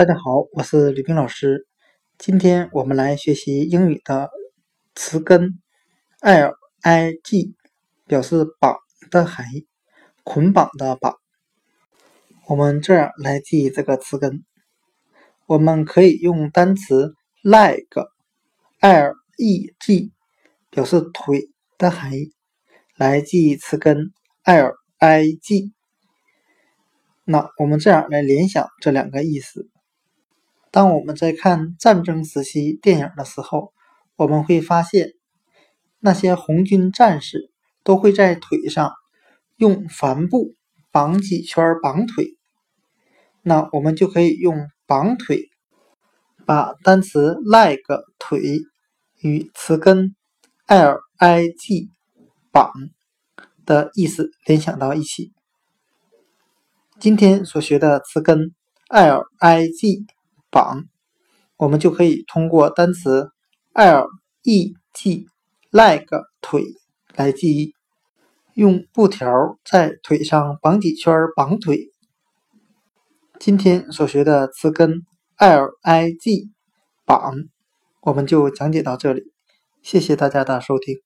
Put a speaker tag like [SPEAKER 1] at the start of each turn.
[SPEAKER 1] 大家好，我是吕冰老师。今天我们来学习英语的词根 l i g，表示绑的含义，捆绑的绑。我们这样来记这个词根，我们可以用单词 leg，l e g，表示腿的含义，来记词根 l i g。那我们这样来联想这两个意思。当我们在看战争时期电影的时候，我们会发现那些红军战士都会在腿上用帆布绑几圈绑腿。那我们就可以用绑腿，把单词 leg 腿与词根 lig 绑的意思联想到一起。今天所学的词根 lig。绑，我们就可以通过单词 l e g leg 腿来记忆，用布条在腿上绑几圈绑腿。今天所学的词根 l i g 绑，我们就讲解到这里，谢谢大家的收听。